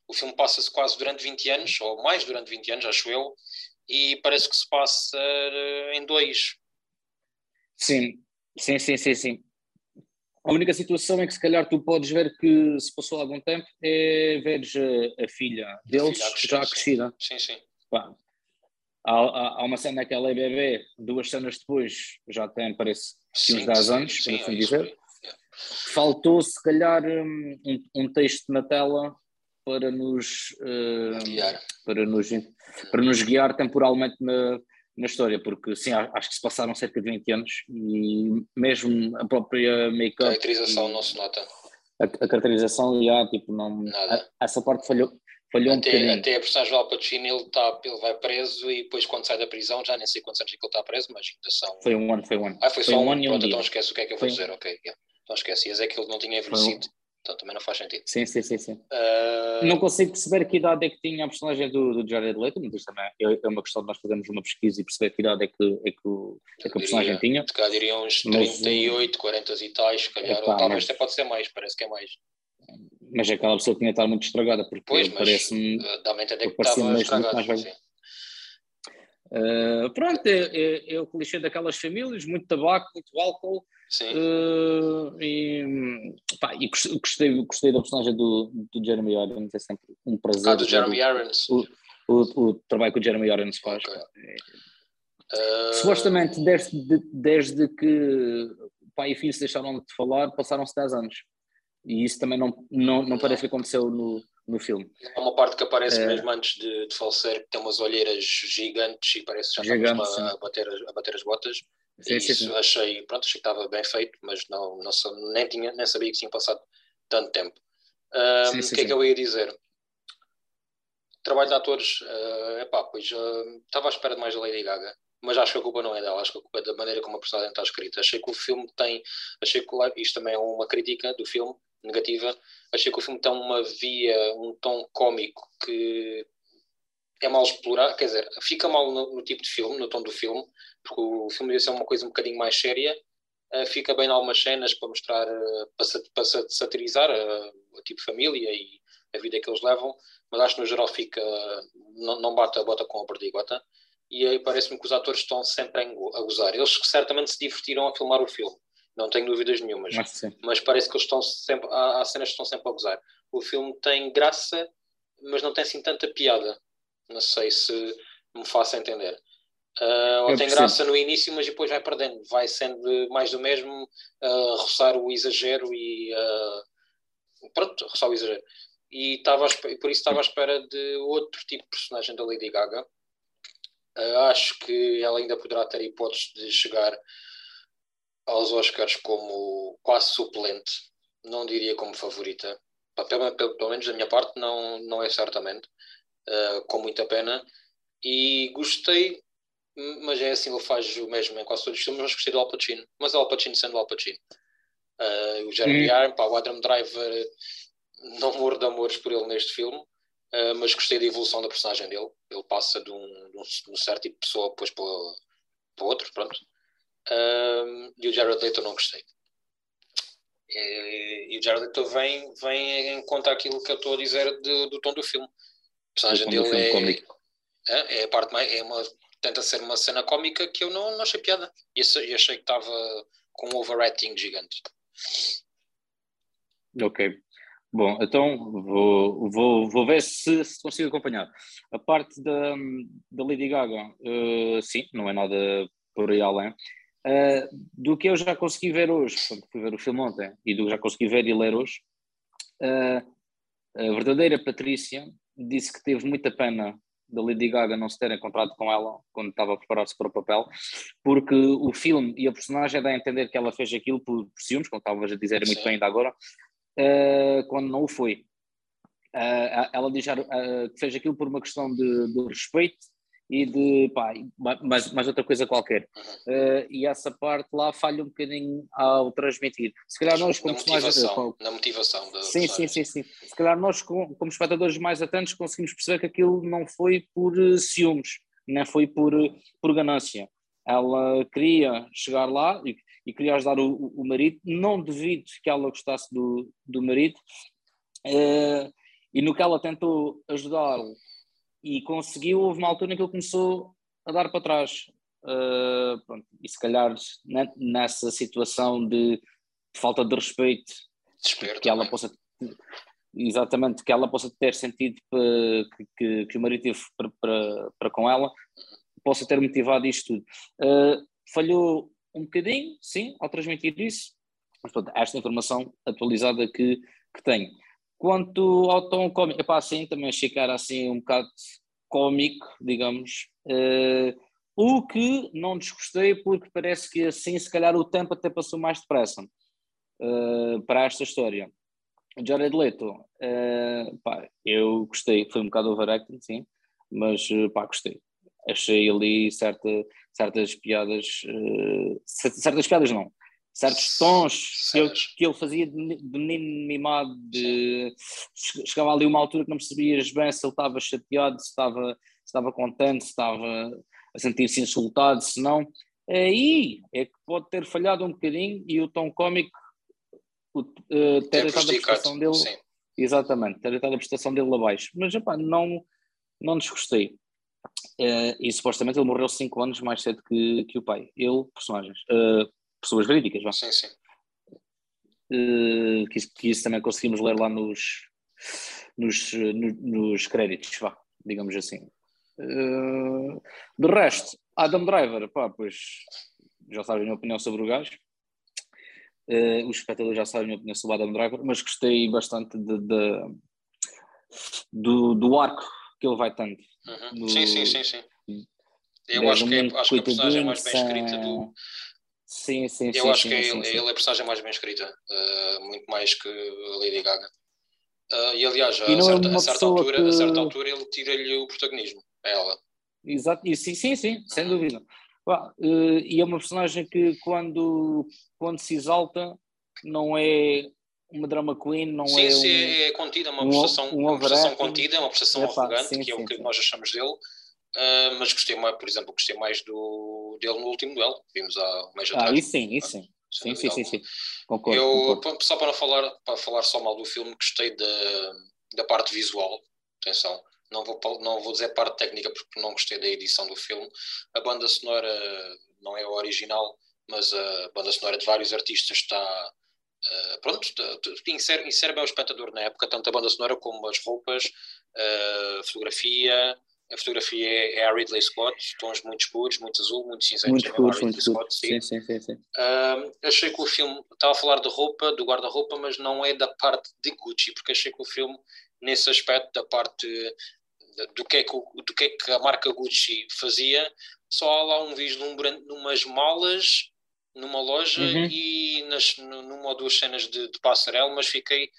O filme passa-se quase durante 20 anos, ou mais durante 20 anos, acho eu, e parece que se passa uh, em dois. Sim, sim, sim, sim, sim. A única situação é que se calhar tu podes ver que se passou algum tempo é veres a, a filha deles a filha já crescida. Sim, sim. Pá, há, há, há, uma cena que ela é bebê, duas cenas depois já tem, parece, uns 10 anos, sim, assim dizer. Faltou se calhar um, um, texto na tela para nos, uh, guiar. Para, nos, para nos guiar temporalmente na, na história, porque sim, acho que se passaram cerca de 20 anos e mesmo a própria make-up. A caracterização não se nota. A, a caracterização, já, tipo, não. Nada. A, essa parte falhou. Falhou até, um até a personagem do Al Pacino ele, tá, ele vai preso e depois quando sai da prisão, já nem sei quantos anos é que ele está preso, mas ainda são. Foi um ano, foi um ano. Ah, foi, foi só um ano. Pronto, um então esquece o que é que eu vou foi dizer, ok. Yeah. Então esquece. E é que ele não tinha envelhecido. Então também não faz sentido. Sim, sim, sim. sim. Uh... Não consigo perceber que idade é que tinha a personagem do, do Jared Leto, mas também é, é uma questão de nós fazermos uma pesquisa e perceber que idade é que, é que, é que a personagem tinha. Se calhar diriam uns 38, mas, 40 e tais, se calhar, ou talvez mas... até pode ser mais, parece que é mais. Mas aquela pessoa tinha de estar muito estragada, porque parece-me. Dá-me a entender que estava velho. Uh, pronto, é, é, é, o clichê daquelas famílias, muito tabaco, muito álcool. Sim. Uh, e, pá, e gostei, gostei da personagem do, do Jeremy Irons, é sempre um prazer. Ah, do Jeremy Irons. O, o, o, trabalho que o Jeremy Irons faz. Okay. Uh... Supostamente, desde, desde que pai e filho se deixaram de falar, passaram-se 10 anos. E isso também não, não, não parece que aconteceu no, no filme. Há uma parte que aparece é... mesmo antes de, de falecer, que tem umas olheiras gigantes e parece que já Gigante, estamos a, a, bater, a bater as botas. Sim, sim, isso sim. achei, pronto, achei que estava bem feito, mas não, não nem, tinha, nem sabia que tinha passado tanto tempo. Um, o que é que eu ia dizer? Trabalho de atores, uh, epá, pois uh, estava à espera de mais da Lady Gaga, mas acho que a culpa não é dela, acho que a culpa é da maneira como a personagem está escrita. Achei que o filme tem, achei que isto também é uma crítica do filme, negativa, achei que o filme tem uma via, um tom cómico que é mal explorado, quer dizer, fica mal no, no, tipo de filme, no tom do filme, porque o filme devia ser uma coisa um bocadinho mais séria, uh, fica bem em algumas cenas para mostrar, uh, para, para, satirizar uh, o tipo de família e a vida que eles levam, mas acho que no geral fica, não, não bate a bota com a perdigota, e aí parece-me que os atores estão sempre a gozar. Eles certamente se divertiram a filmar o filme, não tenho dúvidas nenhumas. Mas, mas parece que eles estão sempre. Há, há, cenas que estão sempre a gozar. O filme tem graça, mas não tem assim tanta piada. Não sei se me faço entender. Uh, ou tem graça no início, mas depois vai perdendo. Vai sendo mais do mesmo, uh, roçar o exagero e. Uh, pronto, roçar o exagero. E estava por isso estava à espera de outro tipo de personagem da Lady Gaga. Uh, acho que ela ainda poderá ter hipóteses de chegar aos Oscars como quase suplente, não diria como favorita. Pelo, pelo, pelo menos da minha parte, não, não é certamente, uh, com muita pena. E gostei, mas é assim, ele faz o mesmo em quase todos os filmes, mas gostei do Al Pacino. Mas é o Al Pacino sendo o Al Pacino. Uh, o Jeremy hum. Irons, o Adam Driver, não morro de amores por ele neste filme, uh, mas gostei da evolução da personagem dele. Ele passa de um, de um, certo tipo de pessoa depois para, para outro, pronto. Um, e o Jared Leto não gostei. E, e o Jared Leto vem, vem em conta aquilo que eu estou a dizer de, do tom do filme. Personagem dele é, é, é, a parte mais. É uma, tenta ser uma cena cómica que eu não, não achei piada. E achei que estava com um overacting gigante. Ok. Bom, então vou, vou, vou ver se, se consigo acompanhar. A parte da, da Lady Gaga, uh, sim, não é nada por aí além. Uh, do que eu já consegui ver hoje, quando fui ver o filme ontem, e do que já consegui ver e ler hoje, uh, a verdadeira Patrícia disse que teve muita pena da Lady Gaga não se ter encontrado com ela quando estava a preparar-se para o papel, porque o filme e a personagem dá a entender que ela fez aquilo por, por ciúmes, como estavas a dizer muito bem ainda agora, uh, quando não o foi. Uh, ela diz uh, que fez aquilo por uma questão de, de respeito e de pá, mais, mais outra coisa qualquer. Uh, e essa parte lá falha um bocadinho ao transmitir. Se calhar nós, como na motivação, na motivação da sim, sim, sim, sim. Se calhar nós, como, como espectadores mais atentos, conseguimos perceber que aquilo não foi por uh, ciúmes, não foi por, uh, por ganância. Ela queria chegar lá e, e queria ajudar o, o, marido, não devido que ela gostasse do, do marido. e no que ela tentou ajudá-lo e conseguiu, houve uma altura em que ele começou a dar para trás. Uh, pronto, e se calhar nessa situação de, de falta de respeito Desespero que ela possa exatamente que ela possa ter sentido que, que, que o marido teve para, para, para, com ela possa ter motivado isto tudo. Uh, falhou um bocadinho sim ao transmitir isso mas pronto, esta informação atualizada que, que tenho Quanto ao tom cómico, epá, sim, também achei que era assim um bocado cómico, digamos. Uh, o que não desgostei, porque parece que assim, se calhar, o tempo até passou mais depressa uh, para esta história. Jared Leto, uh, pá, eu gostei, foi um bocado overacting, sim, mas pá, gostei. Achei ali certa, certas piadas, certas piadas não, certos tons que, eu, que ele fazia de, menino mimado, de, chegava ali uma altura que não percebias bem se ele estava chateado, se estava, se estava contente, se estava a sentir-se insultado, se não. Aí é que pode ter falhado um bocadinho e o tom cómico uh, ter deixado a prestação dele. Sim. Exatamente, ter deixado a prestação dele abaixo. Mas opa, não, não desgostei. Uh, e supostamente ele morreu 5 anos mais cedo que, que o pai. Ele, personagens. Uh, pessoas verídicas, vá. Sim, sim. Uh, que, isso, que, isso, também conseguimos ler lá nos, nos, no, nos créditos, vá, digamos assim. Uh, de resto, Adam Driver, pá, pois já sabem a minha opinião sobre o gajo. Uh, os espectadores já sabem a minha opinião sobre o Adam Driver, mas gostei bastante de, de do, do arco que ele vai tendo. Uhum. Do, sim, sim, sim, sim. Eu acho que, é, acho que a personagem mais bem escrita do, Sim, sim, Eu sim, acho sim, que sim, ele, ele é a personagem mais bem escrita, uh, muito mais que a Lady Gaga. Uh, e aliás, a, E é certa, uma a, certa altura, que- a certa altura ele tira-lhe o protagonismo a ela. Exato, e sim, sim, sim, sem Uhum. dúvida. Pá, eh, e é uma personagem que quando, quando se exalta não é uma drama queen, não sim, é sim, um... é, é contida, uma um- prestação, um uma prestação contida, é uma prestação arrogante, sim, que é o que sim. nós achamos dele. Uh, mas gostei mais, por exemplo, gostei mais do, dele no último duelo, que vimos há um mês Ah, atrás. isso sim, isso sim. sem Sim, sim, sim, alguma. sim. Concordo, Eu, concordo. só para não falar, para falar só mal do filme, gostei da, da parte visual. Atenção, não vou, não vou dizer parte técnica porque não gostei da edição do filme. A banda sonora não é a original, mas a banda sonora de vários artistas está. eh, pronto, bem o espectador na época, tanto a banda sonora como as roupas, a fotografia. A fotografia é, é a Ridley Scott, tons muito escuros, muito azul, muito cinzento. Muito é mesmo a escuro, muito Ridley escuro. Scott, sim. Sim, sim, sim. Um, achei que o filme estava a falar de roupa, do guarda-roupa, mas não é da parte de Gucci, porque achei que o filme, nesse aspecto da parte do que, é que, do que é que a marca Gucci fazia, só há lá um vislumbre numas malas, numa loja Uhum. e nas, nu- numa ou duas cenas de, de passarela, mas fiquei.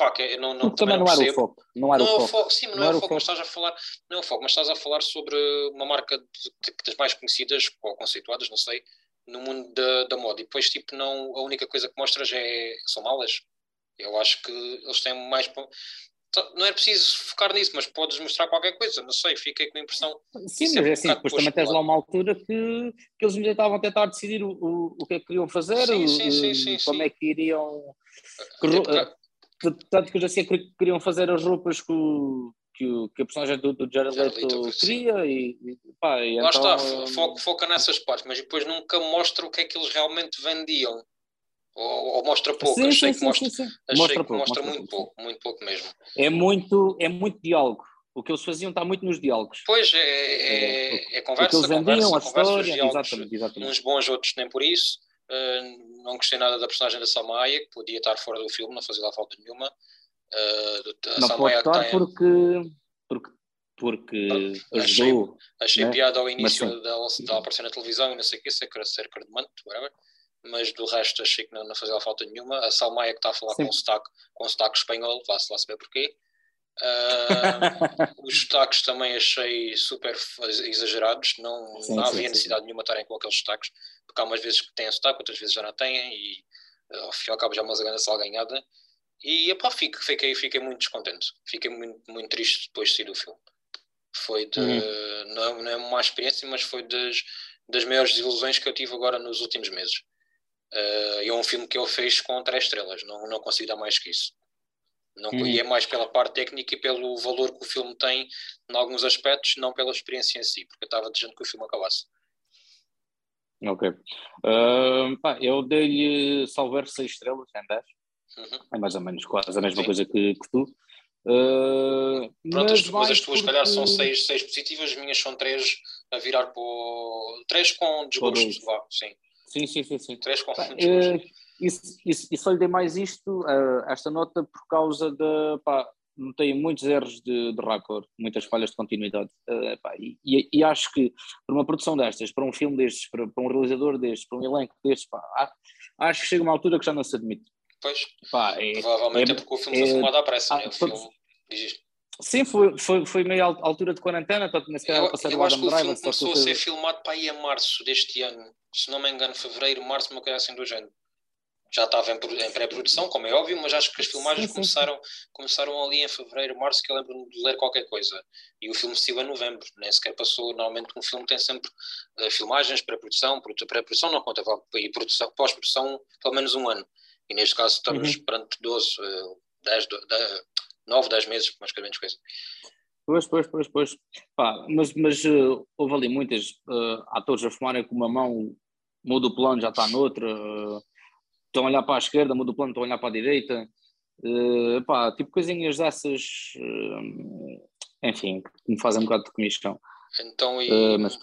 Pá, que não, não, Porque também não, não era o percebo. foco. Não era Não é o foco. foco, sim, mas não, Não é era o foco, mas estás a falar, não é o foco, mas estás a falar sobre uma marca de- de- das mais conhecidas ou conceituadas, não sei, no mundo da, da moda. E depois, tipo, não, a única coisa que mostras é, são malas. Eu acho que eles têm mais. Não é preciso focar nisso, mas podes mostrar qualquer coisa, não sei, fiquei com a impressão. Sim, mas é é um assim, depois também tens lá uma altura que, que eles ainda estavam a tentar decidir o, o, o que é que queriam fazer, Sim, sim, sim, o- como é que iriam. que Tanto que eu já sei que queriam fazer as roupas que, o, que, o, que a personagem do, do Jared Leto sim. queria e, e, pá, e Lá então, está, fo- foca, nessas partes, mas depois nunca mostra o que é que eles realmente vendiam. Ou, ou mostra pouco, sim, achei sim, que mostra, sim, sim, sim. achei Mostra que pouco, mostra mostra muito pouco, pouco, muito pouco mesmo. É muito, é muito diálogo. O que eles faziam está muito nos diálogos. Pois é, é, é o que conversa, eles vendiam, conversa, a conversa, história, diálogos, exatamente, exatamente. uns bons, outros nem por isso. Uh, não gostei nada da personagem da Samaya, que podia estar fora do filme, não fazia lá falta nenhuma. Uh, a Não pode Samaya que estar tem- porque, porque porque ajudou. Achei, achei né? piada ao início mas, dela, dela aparecer na televisão e não sei o que, ser, ser manto, whatever. Mas do resto achei que não, não fazia falta nenhuma. A Salmaia que está a falar sim. com sotaque, com sotaque espanhol, vá-se lá saber porquê. Uh, <laughs> os destaques também achei super exagerados, não, sim, não havia sim, necessidade sim. nenhuma estarem com aqueles destaques, porque há umas vezes que têm sotaque, outras vezes já não têm, e uh, ao fim e ao cabo já é uma grande sal ganhada. E epá, fiquei, fiquei, muito descontente, fiquei muito, muito triste depois de sair do filme. Foi de, uhum. não, não é uma má experiência, mas foi das, das maiores desilusões que eu tive agora nos últimos meses. Uh, é um filme que ele fez com três estrelas, não, não consigo dar mais que isso. Não, hum. E é mais pela parte técnica e pelo valor que o filme tem em alguns aspectos, não pela experiência em si, porque eu estava desejando que o filme acabasse. Ok. Uh, pá, eu dei-lhe salvar 6 estrelas em 10. Uhum. É mais ou menos quase a mesma Sim. coisa que, que tu. Uh, Pronto, as, mas as tuas, se calhar, são 6 seis, positivas, as minhas são 3 a virar para 3 com desgosto. Vá, sim. Sim, sim, sim, sim. 3 com <laughs> desgosto. E, só lhe dei mais isto, uh, esta nota, por causa de. Pá, notei muitos erros de, de raccord, muitas falhas de continuidade. Uh, pá, e, e, acho que para uma produção destas, para um filme destes, para, para um realizador destes, para um elenco destes, pá, acho que chega uma altura que já não se admite. Pois, pá, é, provavelmente é, é porque o filme é, foi filmado à pressa, né? o filme Sim, foi, foi, foi meio altura de quarentena, tanto nesse caso passar o Adam Driver. O filme começou a ser filmado para aí a março deste ano, se não me engano, fevereiro, março, uma coisa assim do género já estava em, em pré-produção, como é óbvio, mas acho que as filmagens sim, sim, começaram, começaram ali em fevereiro, março, que eu lembro de ler qualquer coisa. E o filme saiu em novembro, nem sequer passou. Normalmente um filme tem sempre uh, filmagens, pré-produção, pré-produção não conta, e produção, pós-produção pelo menos um ano. E neste caso estamos uhum. perante 12, uh, 10, 10, 9, 10 meses, mais que menos coisa. Pois, pois, pois, pois. Pá, mas mas uh, houve ali muitas uh, atores a fumarem com uma mão, muda o plano, já está noutra. Uh, estão a olhar para a esquerda, muda o plano, estão a olhar para a direita. Uh, pá, tipo coisinhas dessas, uh, enfim, que me fazem um bocado de comissão. Então, e, uh, mas,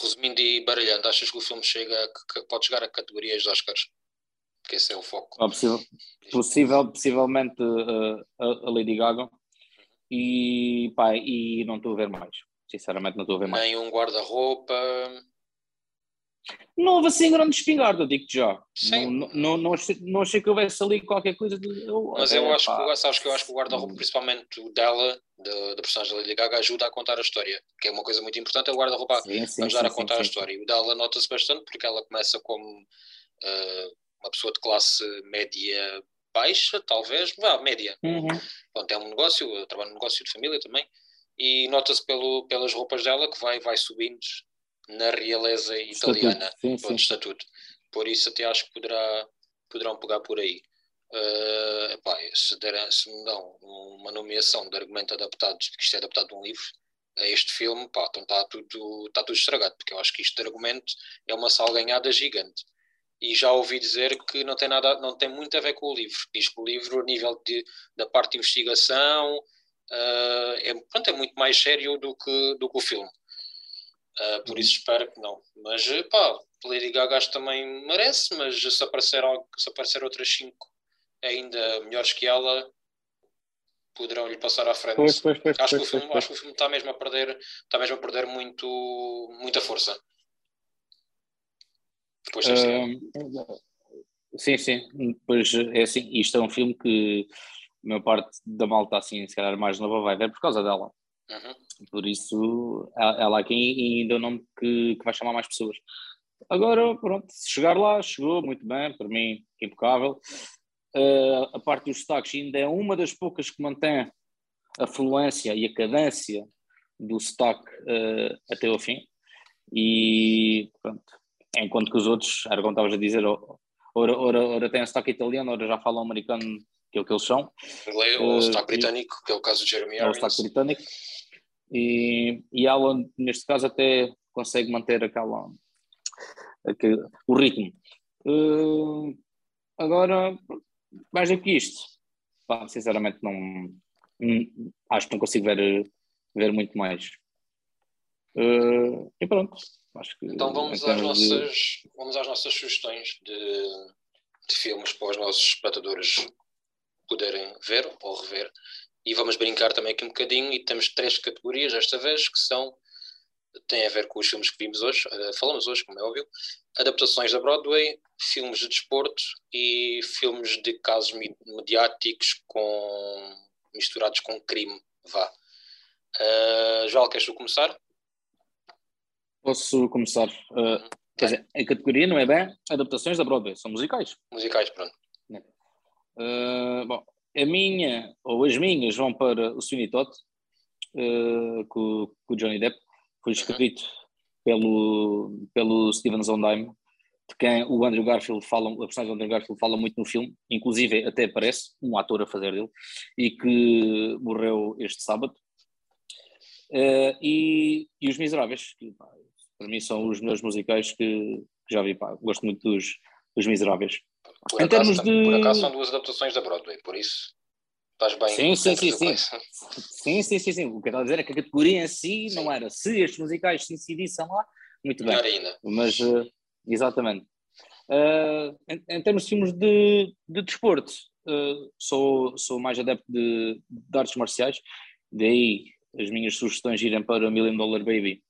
resumindo e baralhando, achas que o filme chega, que pode chegar a categorias de Oscars? Porque esse é o foco. Ah, possível, possível, possivelmente a, a Lady Gaga. E, pá, e não estou a ver mais. Sinceramente, não estou a ver mais. Nem um guarda-roupa. Não houve assim grande espingarda, digo-te já. Sim. Não, não, não, achei, não achei que houvesse ali qualquer coisa de. Eu, Mas eu é, acho pá. que sabes que eu acho que o guarda-roupa, principalmente o dela, da, da personagem da Lady Gaga, ajuda a contar a história. Que é uma coisa muito importante, é o guarda-roupa ajudar a contar sim, a história. E o dela nota-se bastante porque ela começa como uh, uma pessoa de classe média baixa, talvez, vá, média. Uhum. Pronto, é um negócio, trabalha num negócio de família também. E nota-se pelas roupas dela que vai, vai subindo na realeza italiana, sim, sim. estatuto. Por isso até acho que poderá, poderão pegar por aí. Uh, epá, se, der, se me dão uma nomeação de argumento adaptado, que isto é adaptado de um livro, a este filme, pá, então está tudo, está tudo estragado, porque eu acho que isto de argumento é uma salganhada gigante. E já ouvi dizer que não tem nada, não tem muito a ver com o livro. Diz que o livro, a nível de, da parte de investigação, uh, é, pronto, é muito mais sério do que, do que o filme. Uh, por isso espero que não. Mas pá, Lady Gaga também merece, mas se aparecer, algo, se aparecer outras 5 ainda melhores que ela, poderão lhe passar à frente. Pois, pois, pois, acho, que o filme, acho que o filme está mesmo a perder, está mesmo a perder muito, muita força. Depois uh, sim, sim. Pois é assim, isto é um filme que a maior parte da malta assim, se calhar mais nova vai ver por causa dela. Uhum. Por isso, ela aqui ainda é o nome que, que vai chamar mais pessoas. Agora, pronto, se chegar lá, chegou muito bem, para mim, impecável. Uh, a parte dos destaques ainda é uma das poucas que mantém a fluência e a cadência do sotaque uh, até ao fim. E pronto, enquanto que os outros, era como estavas a dizer, ora, ora, ora têm sotaque italiano, ora já falam americano, que é o que eles são. Ou uh, sotaque britânico, que é o caso de Jeremy Irons. É o sotaque britânico. E, e ela, neste caso, até consegue manter aquela, aquele, o ritmo. Uh, agora, mais do que isto, pá, sinceramente, não, não, acho que não consigo ver, ver muito mais. Uh, e pronto. Que, então vamos às, nossas, de... vamos às nossas sugestões de, de filmes para os nossos espectadores poderem ver ou rever. E vamos brincar também aqui um bocadinho. E temos três categorias desta vez que são têm a ver com os filmes que vimos hoje, uh, falamos hoje, como é óbvio, adaptações da Broadway, filmes de desporto e filmes de casos mediáticos com, misturados com crime. Vá. Uh, Joel, queres tu começar? Posso começar. Uh, quer dizer, a categoria não é bem adaptações da Broadway, são musicais. Musicais, pronto. Uh, bom, a minha, ou as minhas, vão para o Sweeney Todd, uh, com, com o Johnny Depp. Foi uhum. escrito pelo, pelo Steven Sondheim, de quem o Andrew Garfield fala, a personagem do Andrew Garfield fala muito no filme, inclusive até parece um ator a fazer dele, e que morreu este sábado. Uh, e, e Os Miseráveis, que pá, para mim são os meus musicais que, que já vi, pá, gosto muito dos, dos Miseráveis. Por em acaso, termos de... por acaso são duas adaptações da Broadway, por isso estás bem. Sim, sim, sim, sim. sim, sim, sim, sim. O que eu estava a dizer é que a categoria em si sim. não era se estes musicais se incidissem lá, muito Melhor bem. ainda. Mas, uh, exatamente. Uh, em, em, termos de filmes de, de desporto, uh, sou, sou mais adepto de, de artes marciais, daí as minhas sugestões irem para Million Dollar Baby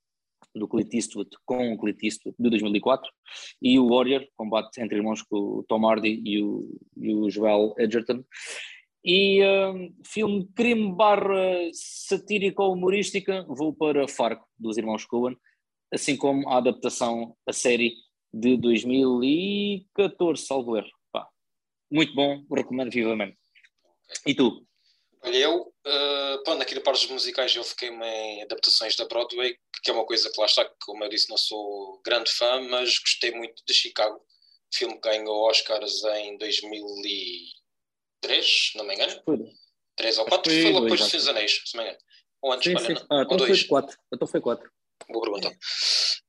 do Clint Eastwood com o Clint Eastwood de 2004 e o Warrior, combate entre irmãos com o Tom Hardy e o, e o Joel Edgerton. E um, filme crime barra satírica ou humorística, vou para Fargo, dos irmãos Coen, assim como a adaptação, a série de 2014, salvo erro. Pá, muito bom, recomendo vivamente. E tu? Olha, eu, uh, pronto, aqui na parte dos musicais eu fiquei-me em adaptações da Broadway, que é uma coisa que lá está, como eu disse, não sou grande fã, mas gostei muito de Chicago, filme que ganhou Oscars em 2003, se não me engano. Foi. Três ou quatro, foi, foi depois de Seus Anéis, se não me engano. Ou antes, sim, sim. Ah, então dois. foi quatro. Então foi quatro. Boa pergunta.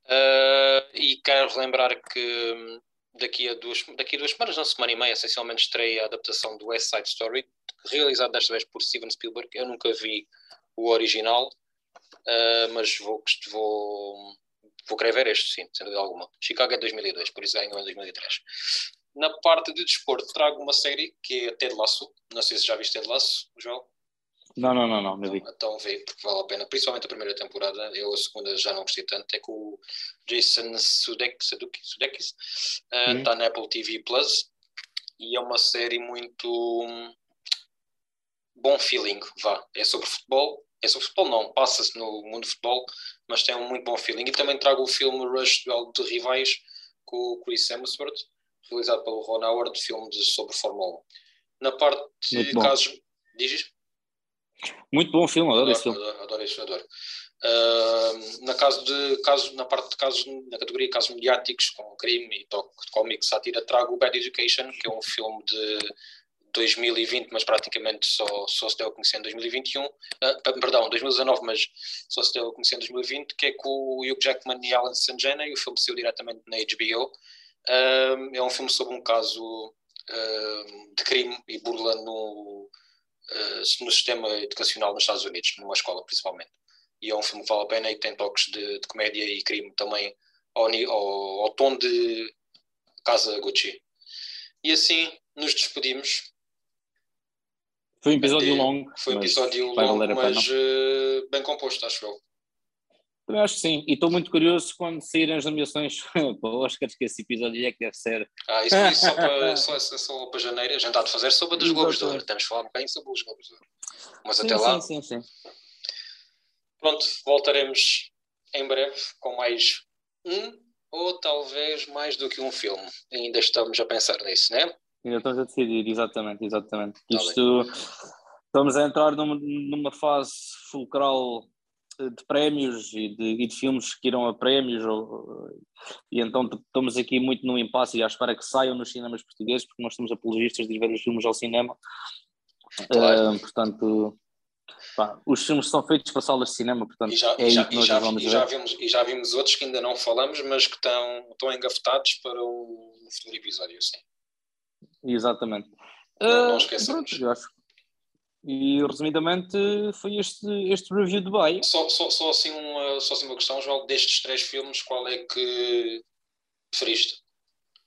Uh, e quero lembrar que hum, daqui a duas, daqui a duas semanas, uma semana e meia, essencialmente estreia a adaptação do West Side Story, realizado desta vez por Steven Spielberg. Eu nunca vi o original, uh, mas vou, vou, vou querer ver este, sim, sem dúvida alguma. Chicago é 2002, por isso ganhou em 2003. Na parte de desporto, trago uma série que é Ted Lasso. Não sei se já viste Ted Lasso, João. Não, não, não, não, não então, então vê, porque vale a pena, principalmente a primeira temporada. Eu a segunda já não gostei tanto. É com o Jason Sudeikis, Sudeikis uh, hum. está na Apple TV Plus e é uma série muito bom feeling, vá. É sobre futebol, é sobre futebol não, passa-se no mundo do futebol, mas tem um muito bom feeling. E também trago o filme Rush Duel de Rivais com o Chris Hemsworth, realizado pelo Ron Howard, filme de, sobre Fórmula 1. Na parte de casos. Dizes? Muito bom filme, adoro, adoro esse filme. Adoro, adoro esse adoro. Uh, na, caso de, caso, na parte de casos, na categoria casos mediáticos, com crime e toque de cómic, sátira, trago o Bad Education, que é um filme de 2020, mas praticamente só, só se deu a conhecer em 2021, uh, ah, perdão, 2019, mas só se deu a conhecer em 2020, que é com o Hugh Jackman e Alan Sanjana, e o filme saiu diretamente na HBO. Uh, é um filme sobre um caso uh, de crime e burla no, no sistema educacional nos Estados Unidos, numa escola principalmente. E é um filme que vale a pena e tem toques de, de comédia e crime também ao, ao, ao tom de Casa Gucci. E assim nos despedimos foi um episódio longo. Foi um episódio longo, mas uh, bem composto, acho eu. Eu acho que sim, e estou muito curioso quando saírem as nomeações <laughs> para Oscars, que esse episódio é que deve ser. Ah, isso, isso só, para, <laughs> só, só para janeiro, a gente há de fazer sobre dos Globos de Ouro, temos de falar um bocadinho sobre os Globos de Ouro. Mas sim, até lá. Sim, sim, sim. Pronto, voltaremos em breve com mais um ou talvez mais do que um filme. Ainda estamos a pensar nisso, não é? Ainda estamos a decidir, exatamente, exatamente. Tá Isto, estamos a entrar numa, numa fase fulcral de prémios e de, e de, filmes que irão a prémios ou, e então estamos aqui muito no impasse e à espera que saiam nos cinemas portugueses porque nós somos apologistas de ver os filmes ao cinema claro. uh, portanto pá, os filmes são feitos para salas de cinema portanto e já, é e já, e já, e já vimos, e já vimos outros que ainda não falamos mas que estão, estão engafetados para o futuro episódio, sim Exatamente. Não, não esqueçamos. Pronto, eu acho. E resumidamente foi este, este review de Bay. Só, só, só, assim uma, só assim uma questão, João, destes três filmes, qual é que preferiste?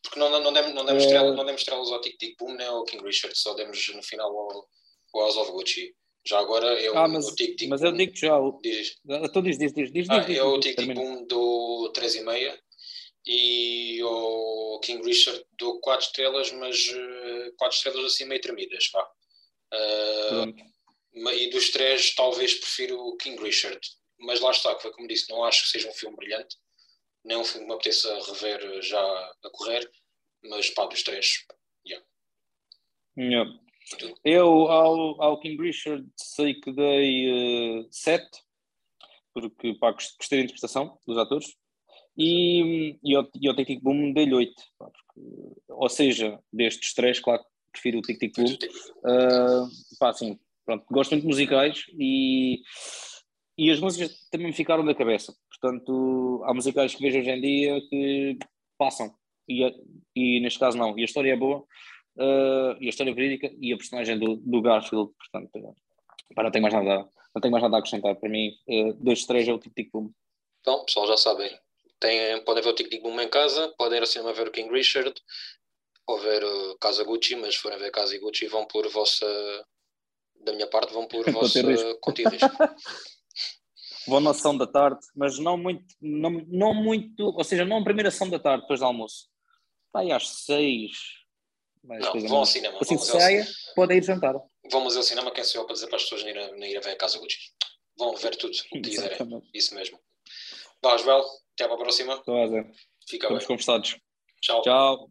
Porque não, não, demos, não, demos, é... não demos estrelas ao Tic Tic Boom nem ao King Richard, só demos no final ao, ao House of Gucci. Já agora é o, Ah, mas, o Tic Tic mas eu digo já. o- Diz. Então diz, diz, diz, diz, Ah, diz, é o Tic Tic. Boom do 3,5 e o King Richard do 4 estrelas, mas 4 estrelas assim meio tremidas, vá. Ma- E dos três, talvez prefiro o King Richard. Mas lá está, que foi como disse, não acho que seja um filme brilhante. Nem um filme que me apeteça rever já a correr. Mas pá, dos três, Yeah. Eu ao, ao King Richard sei que dei 7, porque pá, gost- gostei da interpretação dos atores. E, e, ao, e ao Tic Boom dei-lhe 8. pá, porque- ou seja, destes três, claro, prefiro o Tic Tic Boom. Uh, pá, assim, pronto, gosto muito de musicais e, e as músicas também me ficaram da cabeça. Portanto, há musicais que vejo hoje em dia que passam e, e neste caso não. E a história é boa, uh, e a história é verídica e a personagem do, do Garfield, portanto, uh, pá, não tenho mais nada, não tenho mais nada a acrescentar. Para mim, uh, dois, três é o Tic Tic Boom. Então, pessoal, já sabem. Têm, podem ver o Tic Tic Boom em casa, podem ir ao cinema ver o King Richard, ou ver uh, Casa Gucci, mas se forem ver Casa Gucci vão por vossa. Da minha parte, vão por <laughs> vossa conta e risco. Vou na ação da tarde, mas não muito, não, não muito, ou seja, não a primeira ação da tarde, depois do almoço. Vai às seis. mais Não, vão ao cinema. Assim que saia, podem ir jantar. vamos ao cinema, quem sou eu para dizer para as pessoas não irem, não irem ver Casa Gucci. Vão ver tudo o que quiserem. Isso mesmo. Vá, Joel, até para a próxima. Estou a dizer. Fica Estamos bem. conversados. Tchau. Tchau.